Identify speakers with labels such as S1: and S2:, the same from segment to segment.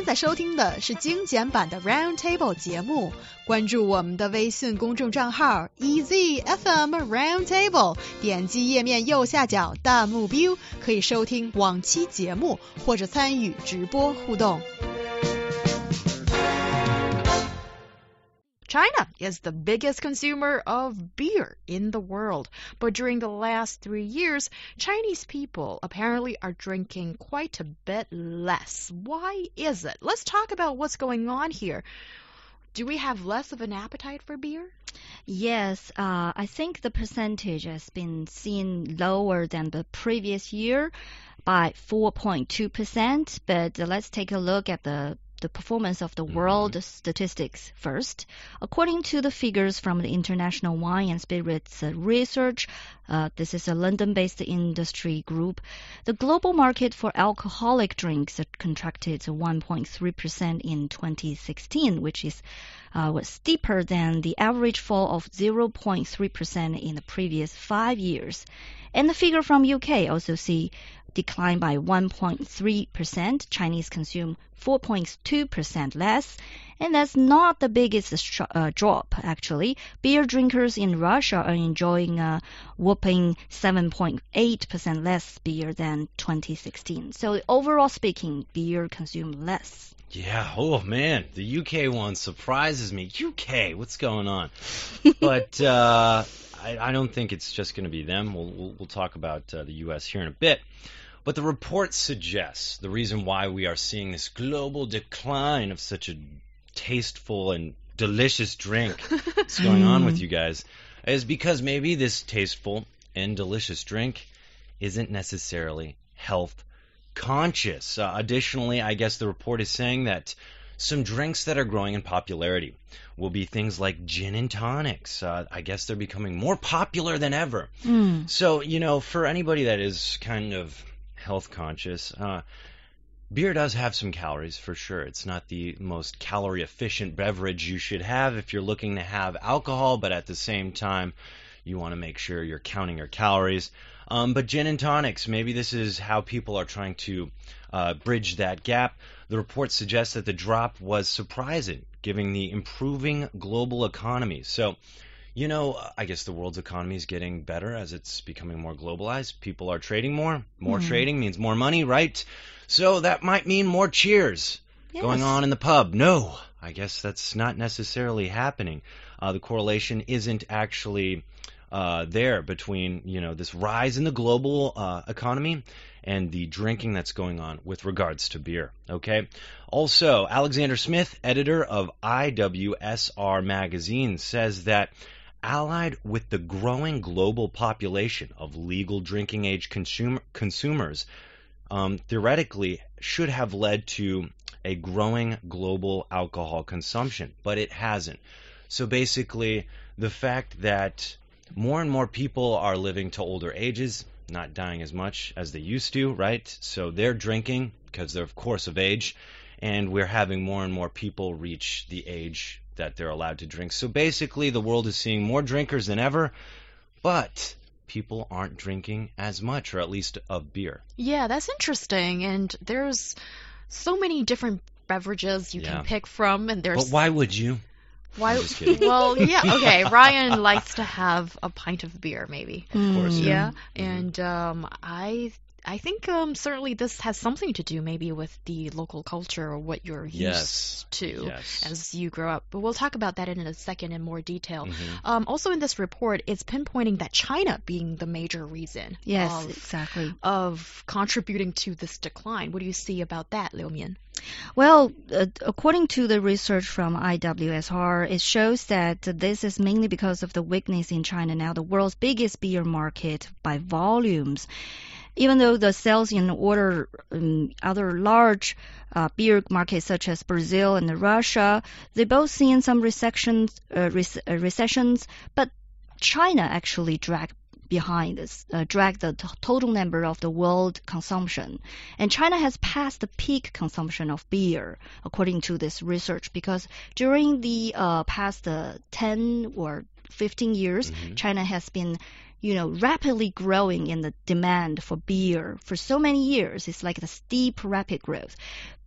S1: 现在收听的是精简版的 Round Table 节目，关注我们的微信公众账号 EZFM Round Table，点击页面右下角弹幕 view，可以收听往期节目或者参与直播互动。China is the biggest consumer of beer in the world, but during the last three years, Chinese people apparently are drinking quite a bit less. Why is it? Let's talk about what's going on here. Do we have less of an appetite for beer?
S2: Yes, uh, I think the percentage has been seen lower than the previous year by 4.2%. But let's take a look at the the performance of the world
S3: Mm-hmm.
S2: statistics first. According to the figures from the International Wine and Spirits Research, uh, this is a London-based industry group, the global market for alcoholic drinks contracted 1.3% in 2016, which is uh, was steeper than the average fall of 0.3% in the previous five years. And the figure from UK also see decline by 1.3%. Chinese consume 4.2% less. And that's not the biggest uh, drop, actually. Beer drinkers in Russia are enjoying a whopping 7.8% less beer than 2016. So overall speaking, beer consumed less.
S3: Yeah. Oh man, the UK one surprises me. UK, what's going on? but uh, I, I don't think it's just going to be them. We'll, we'll, we'll talk about uh, the US here in a bit. But the report suggests the reason why we are seeing this global decline of such a tasteful and delicious drink that's going on with you guys is because maybe this tasteful and delicious drink isn't necessarily health conscious. Uh, additionally, I guess the report is saying that some drinks that are growing in popularity will be things like gin and tonics. Uh, I guess they're becoming more popular than ever.
S2: Mm.
S3: So, you know, for anybody that is kind of health conscious, uh, beer does have some calories for sure. It's not the most calorie efficient beverage you should have if you're looking to have alcohol, but at the same time, you want to make sure you're counting your calories. Um, but gin and tonics, maybe this is how people are trying to uh, bridge that gap. The report suggests that the drop was surprising, given the improving global economy. So, you know, I guess the world's economy is getting better as it's becoming more globalized. People are trading more. More
S2: Hmm.
S3: trading means more money, right? So that might mean more cheers going on in the pub. No, I guess that's not necessarily happening. Uh, the correlation isn't actually uh, there between you know this rise in the global uh, economy and the drinking that's going on with regards to beer. Okay. Also, Alexander Smith, editor of IWSR magazine, says that allied with the growing global population of legal drinking age consumer, consumers, um, theoretically should have led to a growing global alcohol consumption, but it hasn't. So basically, the fact that more and more people are living to older ages, not dying as much as they used to, right? So they're drinking because they're, of course, of age, and we're having more and more people reach the age that they're allowed to drink. So basically, the world is seeing more drinkers than ever, but people aren't drinking as much, or at least of beer.
S1: Yeah, that's interesting. And there's so many different beverages you
S3: Yeah.
S1: can pick from, and there's
S3: But why would you?
S1: why. Well, yeah, okay. Ryan likes to have a pint of beer, maybe.
S3: Of course,
S2: Mm.
S1: Yeah,
S3: Mhm.
S1: and um, I I think um, certainly this has something to do maybe with the local culture or what you're used
S3: Yes.
S1: to
S3: Yes.
S1: as you grow up. But we'll talk about that in a second in more detail.
S3: Mhm.
S1: Um, also in this report, it's pinpointing that China being the major reason
S2: Yes,
S1: of,
S2: exactly.
S1: of contributing to this decline. What do you see about that, Liu Mian?
S2: Well, uh, according to the research from IWSR, it shows that this is mainly because of the weakness in China now, the world's biggest beer market by volumes. Even though the sales in other um, other large uh, beer markets such as Brazil and Russia, they both seen some recessions, uh, uh, recessions, but China actually dragged behind this, uh, the total number of the world consumption. And China has passed the peak consumption of beer, according to this research, because during the uh, past uh, 10 or 15 years,
S3: Mhm.
S2: China has been you know, rapidly growing in the demand for beer for so many years. It's like the steep, rapid growth.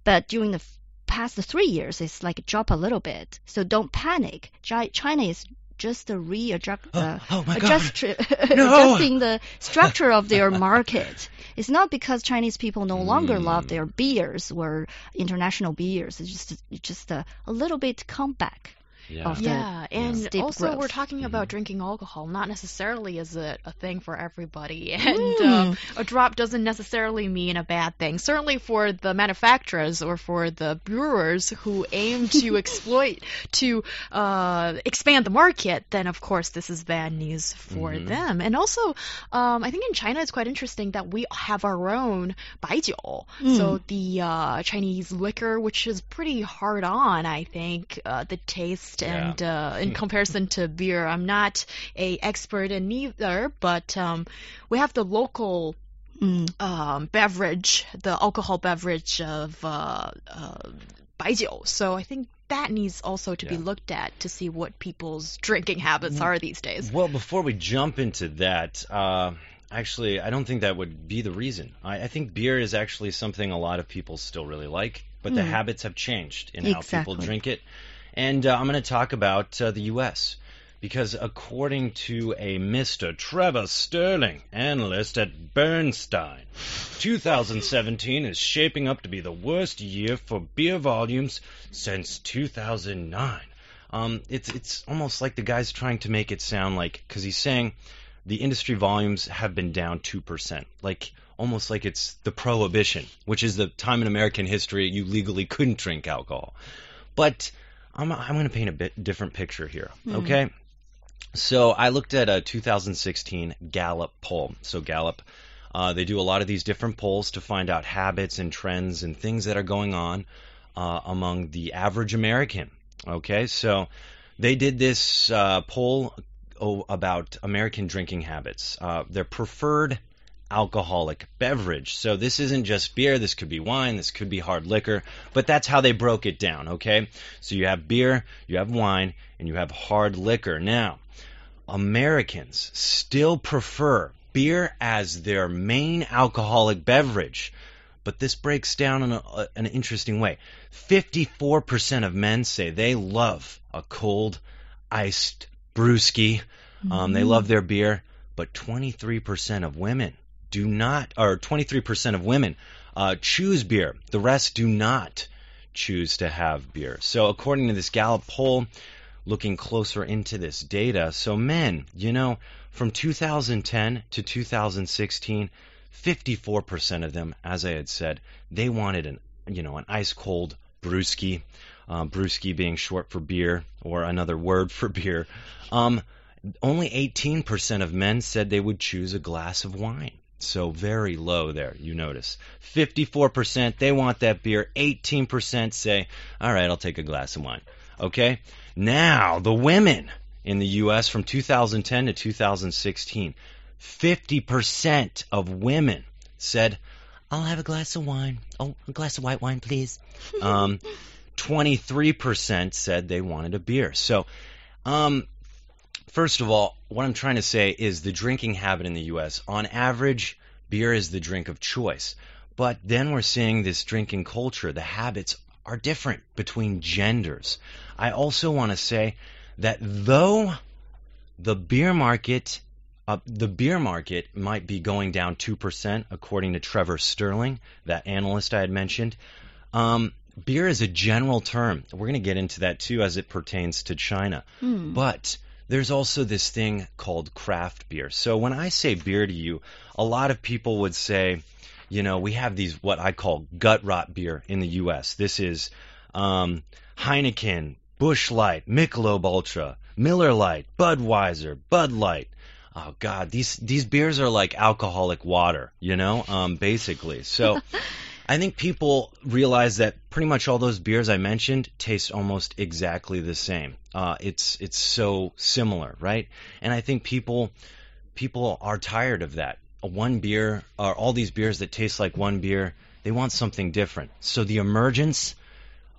S2: But during the past three years, it's like drop a little bit. So don't panic. China is just uh, readjust, uh,
S3: Oh, oh
S2: adjust,
S3: No.
S2: adjusting the structure of their market. It's not because Chinese people no longer
S3: Mm.
S2: love their beers or international beers. It's just it's just a, a little bit comeback.
S3: Yeah.
S2: of
S1: Yeah, and
S2: steep
S1: also we're
S2: growth.
S1: talking about drinking alcohol. Not necessarily is it a thing for everybody, and
S2: Mm.
S1: um, a drop doesn't necessarily mean a bad thing. Certainly for the manufacturers or for the brewers who aim to exploit to uh, expand the market, then of course this is bad news for
S3: Mhm.
S1: them. And also, um, I think in China it's quite interesting that we have our own baijiu, so the uh, Chinese liquor, which is pretty hard on, I think, uh, the taste
S3: Yeah.
S1: and uh, in comparison to beer. I'm not a expert in either, but um, we have the local
S2: Mm.
S1: um, beverage, the alcohol beverage of uh, uh, baijiu. So I think that needs also to be looked at to see what people's drinking habits are these days.
S3: Well, before we jump into that, uh, actually, I don't think that would be the reason. I, I think beer is actually something a lot of people still really like, but the
S2: Mm.
S3: habits have changed in how people drink it. And uh, I'm going to talk about uh, the U.S. Because according to a Mr. Trevor Stirling, analyst at Bernstein, 2017 is shaping up to be the worst year for beer volumes since 2009. Um, it's it's almost like the guy's trying to make it sound like because he's saying the industry volumes have been down two percent, like almost like it's the prohibition, which is the time in American history you legally couldn't drink alcohol. But I'm I'm going to paint a bit different picture here, okay? So I looked at a 2016 Gallup poll. So Gallup, uh, they do a lot of these different polls to find out habits and trends and things that are going on uh, among the average American. Okay, so they did this uh, poll oh, about American drinking habits, uh, their preferred alcoholic beverage. So this isn't just beer, this could be wine, this could be hard liquor, but that's how they broke it down, okay? So you have beer, you have wine, and you have hard liquor. Now, Americans still prefer beer as their main alcoholic beverage, but this breaks down in a, an interesting way. 54% of men say they love a cold, iced brewski. Um, they love their beer, but 23% of women do not, or 23% of women uh, choose beer. The rest do not choose to have beer. So, according to this Gallup poll, looking closer into this data, so men, you know, from 2010 to 2016, 54% of them, as I had said, they wanted an, you know, an ice cold brewski, uh, brewski being short for beer or another word for beer. Um, only 18% of men said they would choose a glass of wine. So very low there, you notice. 54% they want that beer. 18% say, "All right, I'll take a glass of wine." Okay? Now, the women in the US from 2010 to 2016, 50% of women said, "I'll have a glass of wine. Oh, a glass of white wine, please." Um 23% said they wanted a beer. So, um First of all, what I'm trying to say is the drinking habit in the U.S. On average, beer is the drink of choice. But then we're seeing this drinking culture. The habits are different between genders. I also want to say that though the beer market, uh, the beer market might be going down two percent, according to Trevor Stirling, that analyst I had mentioned. Um, beer is a general term. We're going to get into that too as it pertains to China.
S2: Mm.
S3: But there's also this thing called craft beer. So when I say beer to you, a lot of people would say, you know, we have these what I call gut rot beer in the U.S. This is um, Heineken, Busch Light, Michelob Ultra, Miller Lite, Budweiser, Bud Light. Oh God, these these beers are like alcoholic water, you know, um, basically. So. I think people realize that pretty much all those beers I mentioned taste almost exactly the same. Uh, it's it's so similar, right? And I think people people are tired of that. One beer or all these beers that taste like one beer, they want something different. So the emergence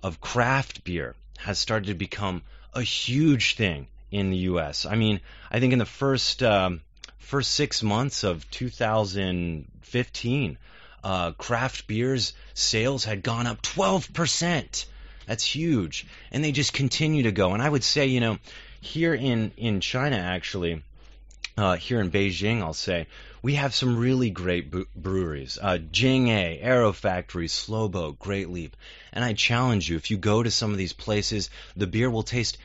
S3: of craft beer has started to become a huge thing in the U.S. I mean, I think in the first um, first six months of 2015 uh, craft beers sales had gone up 12%. That's huge. And they just continue to go. And I would say, you know, here in, in China, actually, uh, here in Beijing, I'll say, we have some really great breweries. Uh, Jing-A, Arrow Factory, Slowboat, Great Leap. And I challenge you, if you go to some of these places, the beer will taste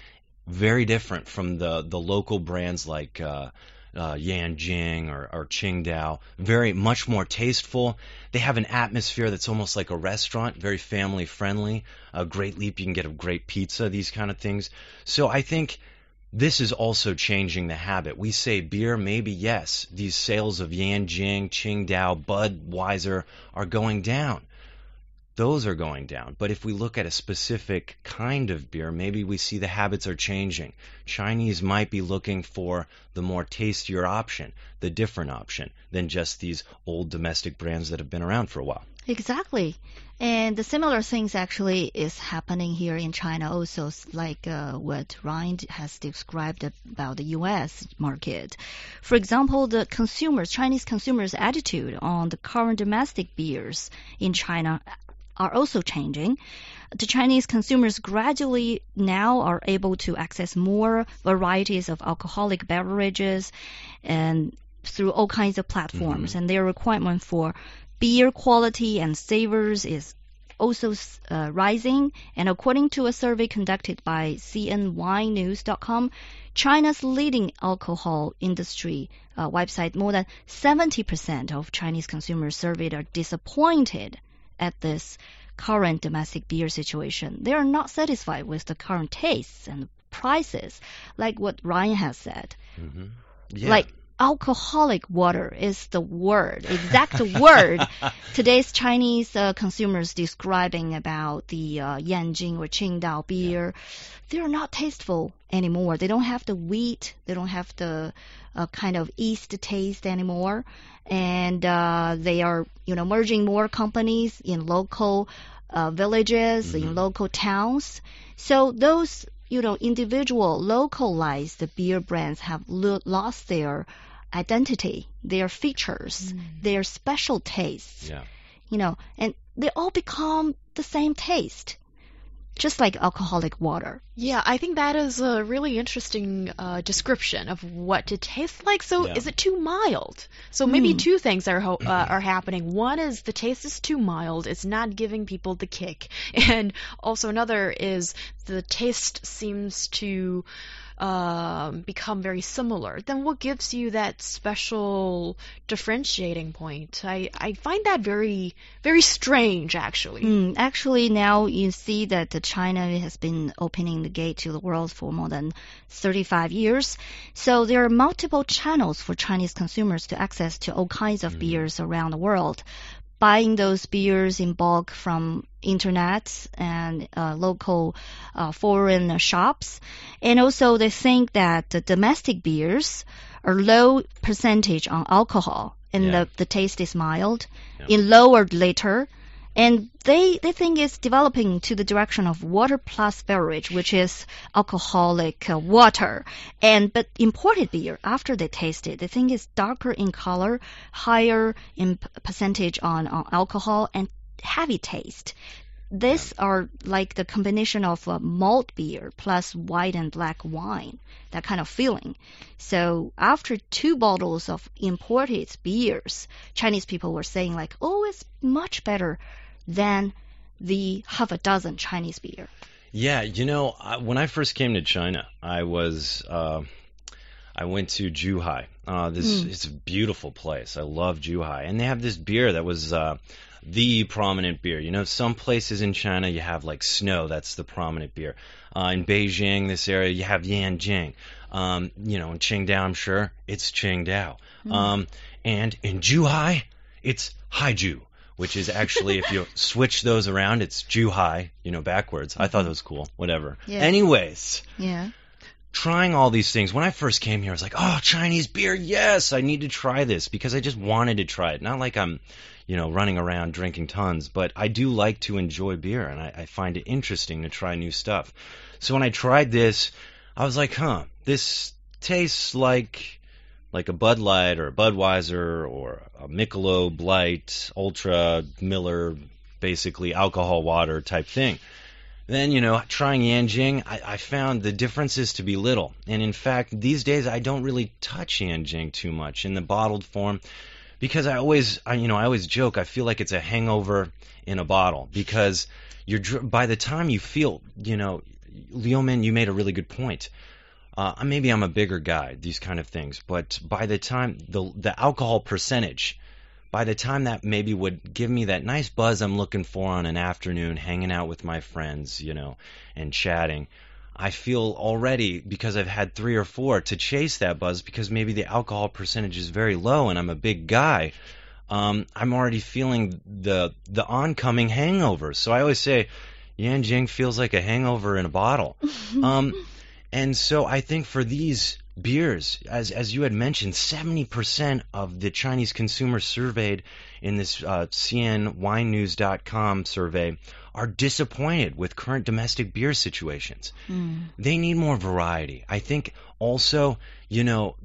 S3: very different from the, the local brands like uh, uh, Yanjing or, or Qingdao. Very much more tasteful. They have an atmosphere that's almost like a restaurant, very family friendly. A great leap, you can get a great pizza, these kind of things. So I think this is also changing the habit. We say beer, maybe yes. These sales of Yanjing, Qingdao, Budweiser are going down those are going down. But if we look at a specific kind of beer, maybe we see the habits are changing. Chinese might be looking for the more tastier option, the different option, than just these old domestic brands that have been around for a while.
S2: Exactly. And the similar things actually is happening here in China also, like uh, what Ryan has described about the U.S. market. For example, the consumers, Chinese consumers' attitude on the current domestic beers in China are also changing. The Chinese consumers gradually now are able to access more varieties of alcoholic beverages and through all kinds of platforms, mm-hmm. and their requirement for beer quality and savors is also uh, rising. And according to a survey conducted by CNWineNews.com, China's leading alcohol industry uh, website, more than 70% of Chinese consumers surveyed are disappointed at this current domestic beer situation. They are not satisfied with the current tastes and prices, like what Ryan has said. Mm-hmm. Yeah. Like alcoholic water is the word, exact word today's Chinese uh, consumers describing about the uh, Yanjing or Qingdao beer. Yeah. They're not tasteful anymore. They don't have the wheat. They don't have the uh, kind of East taste anymore. And uh, they are, you know, merging more companies in local uh, villages, mm-hmm. in local towns. So those you know, individual localized beer brands have lo- lost their identity, their features, mm. their special tastes.
S3: Yeah.
S2: You know, and they all become the same taste. Just like alcoholic water.
S1: Yeah, I think that is a really interesting uh, description of what it tastes like. So, yeah. is it too mild? So maybe mm. two things are uh, are happening. One is the taste is too mild; it's not giving people the kick, and also another is the taste seems to um, become very similar, then what gives you that special differentiating point? I, I find that very, very strange, actually.
S2: Mm, actually, now you see that China has been opening the gate to the world for more than 35 years. So there are multiple channels for Chinese consumers to access to all kinds of mm. beers around the world buying those beers in bulk from internet and uh, local uh, foreign shops. And also they think that the domestic beers are low percentage on alcohol and yeah. the, the taste is mild, yeah. in lower later and they they think it's developing to the direction of water plus beverage, which is alcoholic uh, water. And but imported beer, after they taste it, they think it's darker in color, higher in percentage on, on alcohol, and heavy taste. These are like the combination of uh, malt beer plus white and black wine, that kind of feeling. So after two bottles of imported beers, Chinese people were saying like, oh, it's much better than the half a dozen Chinese beer.
S3: Yeah, you know, I, when I first came to China, I was uh, I went to Zhuhai. Uh, this mm. it's a beautiful place. I love Zhuhai, and they have this beer that was uh, the prominent beer. You know, some places in China you have like snow. That's the prominent beer. Uh, in Beijing, this area, you have Yanjing. Um, you know, in Qingdao, I'm sure it's Qingdao. Mm. Um, and in Zhuhai, it's Haizhu which is actually if you switch those around, it's Zhuhai, you know, backwards. I thought that was cool. Whatever.
S2: Yeah.
S3: Anyways.
S2: Yeah.
S3: Trying all these things. When I first came here, I was like, oh, Chinese beer, yes, I need to try this because I just wanted to try it. Not like I'm, you know, running around drinking tons, but I do like to enjoy beer and I, I find it interesting to try new stuff. So when I tried this, I was like, huh, this tastes like like a Bud Light or a Budweiser or a Michelob Light, Ultra, Miller, basically alcohol water type thing. then, you know, trying Yanjing, I, I found the differences to be little. And in fact, these days I don't really touch Yanjing too much in the bottled form because I always, I, you know, I always joke. I feel like it's a hangover in a bottle because you're by the time you feel, you know, Liu Min, you made a really good point. Uh, maybe I'm a bigger guy, these kind of things, but by the time the the alcohol percentage by the time that maybe would give me that nice buzz I'm looking for on an afternoon, hanging out with my friends, you know, and chatting, I feel already because I've had three or four to chase that buzz because maybe the alcohol percentage is very low and I'm a big guy. Um, I'm already feeling the the oncoming hangover. So I always say, Yanjing feels like a hangover in a bottle. um, and so I think for these beers, as as you had mentioned, 70% of the Chinese consumers surveyed in this uh, CNWineNews.com survey are disappointed with current domestic beer situations. Mm. They need more variety. I think also, you know,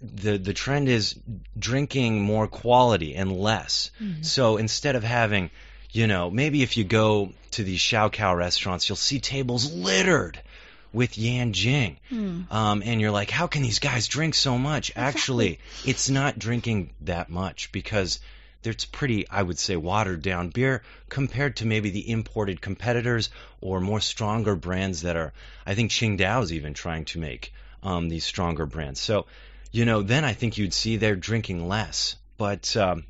S3: the the trend is drinking more quality and less. Mm. So instead of having you know, maybe if you go to these shaokao restaurants, you'll see tables littered with Yanjing. Mm. Um, and you're like, how can these guys drink so much? Exactly. Actually, it's not drinking that much because it's pretty, I would say, watered down beer compared to maybe the imported competitors or more stronger brands that are, I think Qingdao is even trying to make um, these stronger brands. So, you know, then I think you'd see they're drinking less. But um,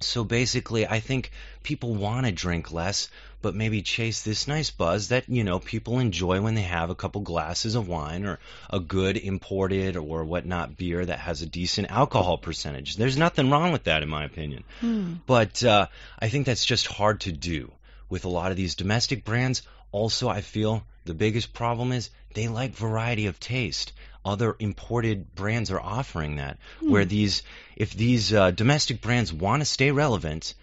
S3: so basically, I think people want to drink less, but maybe chase this nice buzz that, you know, people enjoy when they have a couple glasses of wine or a good imported or whatnot beer that has a decent alcohol percentage. There's nothing wrong with that, in my opinion. Hmm. But uh, I think that's just hard to do with a lot of these domestic brands. Also, I feel the biggest problem is they like variety of taste other imported brands are offering that. Hmm. Where these, if these uh, domestic brands want to stay relevant,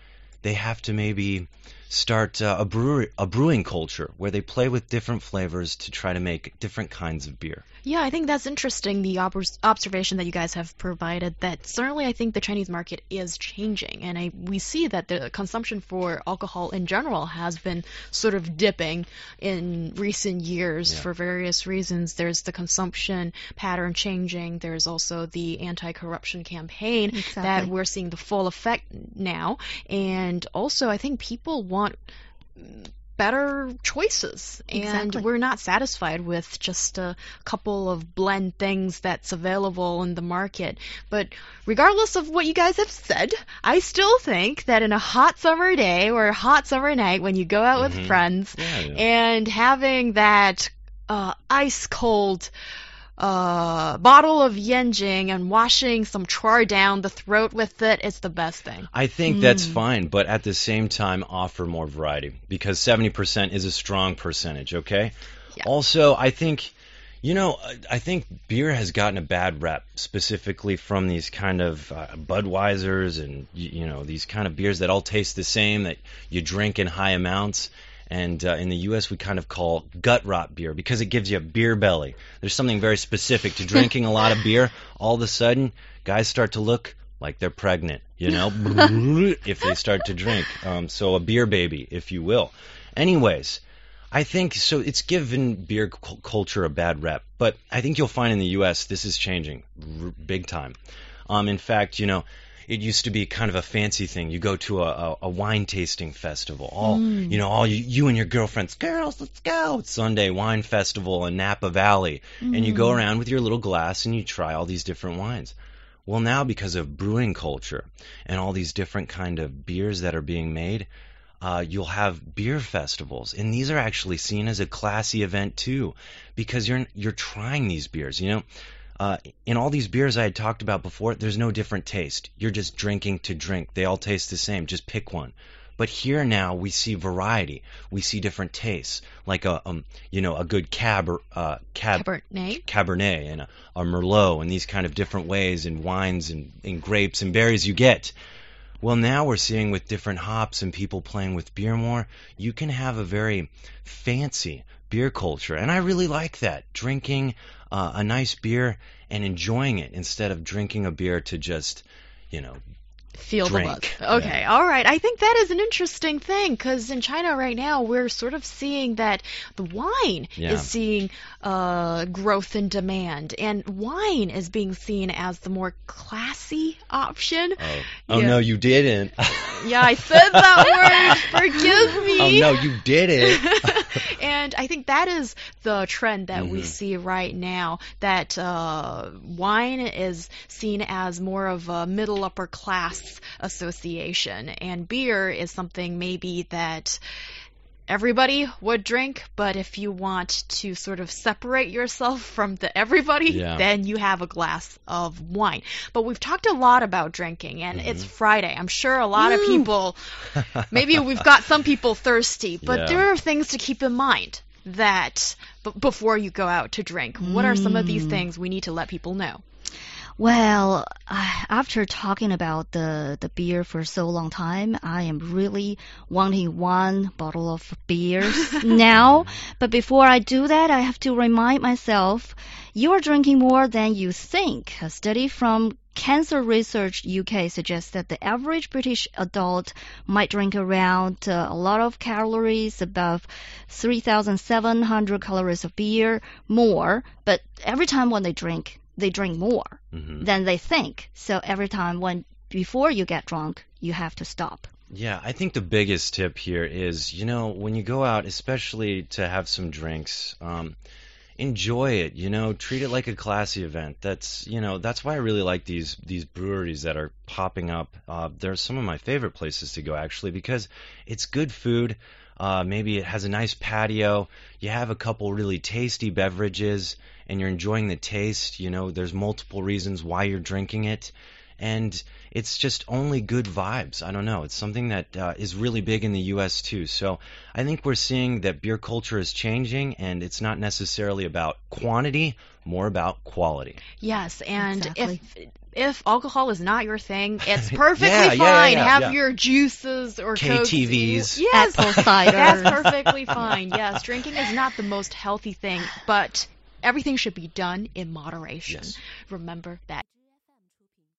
S3: they have to maybe start uh, a brewery, a brewing culture where they play with different flavors to try to make different kinds of beer.
S1: Yeah, I think that's interesting. The ob observation that you guys have provided that certainly I think the Chinese market is changing, and I, we see that the consumption for alcohol in general has been sort of dipping in recent years yeah. for various reasons. There's the consumption pattern changing. There's also the anti-corruption campaign exactly. that we're seeing the full effect now, and also I think people want want better choices and exactly. we're not satisfied with just a couple of blend things that's available in the market but regardless of what you guys have said i still think that in a hot summer day or a hot summer night when you go out mm-hmm. with friends yeah, yeah. and having that uh, ice cold uh, bottle of Yanjing and washing some char down the throat with it, it is the best thing.
S3: I think mm. that's fine, but at the same time, offer more variety because 70% is a strong percentage, okay? Yeah. Also, I think. You know, I think beer has gotten a bad rep, specifically from these kind of uh, Budweisers and you know these kind of beers that all taste the same that you drink in high amounts and uh, in the U.S. we kind of call gut rot beer because it gives you a beer belly. There's something very specific to drinking a lot of beer. All of a sudden, guys start to look like they're pregnant, you know, if they start to drink. Um, so a beer baby, if you will. Anyways, I think so. It's given beer cu- culture a bad rep, but I think you'll find in the U.S. this is changing r- big time. Um, in fact, you know, it used to be kind of a fancy thing. You go to a, a, a wine tasting festival. All mm. you know, all you, you and your girlfriends, girls, let's go. Sunday wine festival in Napa Valley, mm. and you go mm. around with your little glass and you try all these different wines. Well, now because of brewing culture and all these different kind of beers that are being made, uh, you'll have beer festivals, and these are actually seen as a classy event too, because you're you're trying these beers. You know, uh, in all these beers I had talked about before, there's no different taste. You're just drinking to drink. They all taste the same. Just pick one. But here now we see variety. We see different tastes, like a um, you know a good cab uh, cab
S1: cabernet,
S3: cabernet and a, a merlot, and these kind of different ways and wines and, and grapes and berries you get. Well, now we're seeing with different hops and people playing with beer more, you can have a very fancy beer culture, and I really like that. Drinking uh, a nice beer and enjoying it instead of drinking a beer to just, you know,
S1: Feel
S3: drink.
S1: the buzz. Okay, all right. I think that is an interesting thing because in China right now we're sort of seeing that the wine
S3: Yeah.
S1: is seeing uh, growth in demand, and wine is being seen as the more classy option.
S3: Oh, oh
S1: Yeah.
S3: no, you didn't.
S1: Yeah, I said that word. Forgive me.
S3: oh no, you did it.
S1: and I think that is the trend that we
S3: Mhm.
S1: see right now. That uh, wine is seen as more of a middle upper class association, and beer is something maybe that everybody would drink. But if you want to sort of separate yourself from the everybody,
S3: Yeah.
S1: then you have a glass of wine. But we've talked a lot about drinking, and it's Friday. I'm sure a lot of people maybe we've got some people thirsty, but
S3: Yeah.
S1: there are things to keep in mind that b- before you go out to drink. What are some of these
S2: Mm.
S1: things we need to let people know?
S2: Well, after talking about the, the beer for so long time, I am really wanting one bottle of beers now. But before I do that, I have to remind myself you are drinking more than you think. A study from Cancer Research UK suggests that the average British adult might drink around uh, a lot of calories, above 3,700 calories of beer, more. But every time when they drink, they drink more
S3: Mhm.
S2: than they think. So every time when before you get drunk, you have to stop.
S3: Yeah, I think the biggest tip here is, you know, when you go out, especially to have some drinks, um, enjoy it. You know, treat it like a classy event. That's, you know, that's why I really like these these breweries that are popping up. Uh, they're some of my favorite places to go actually because it's good food. Uh, maybe it has a nice patio. You have a couple really tasty beverages, and you're enjoying the taste. You know, there's multiple reasons why you're drinking it, and it's just only good vibes. I don't know. It's something that uh, is really big in the U.S. too. So I think we're seeing that beer culture is changing, and it's not necessarily about quantity, more about quality.
S1: Yes, and
S2: Exactly.
S1: if if alcohol is not your thing, it's perfectly
S3: Yeah,
S1: fine.
S3: yeah, yeah, yeah,
S1: have
S3: yeah.
S1: your juices or Cokes.
S3: KTVs.
S1: Yes,
S2: Apple cider.
S1: that's perfectly fine. Yes, drinking is not the most healthy thing, but everything should be done in moderation.
S3: Yes.
S1: Remember that.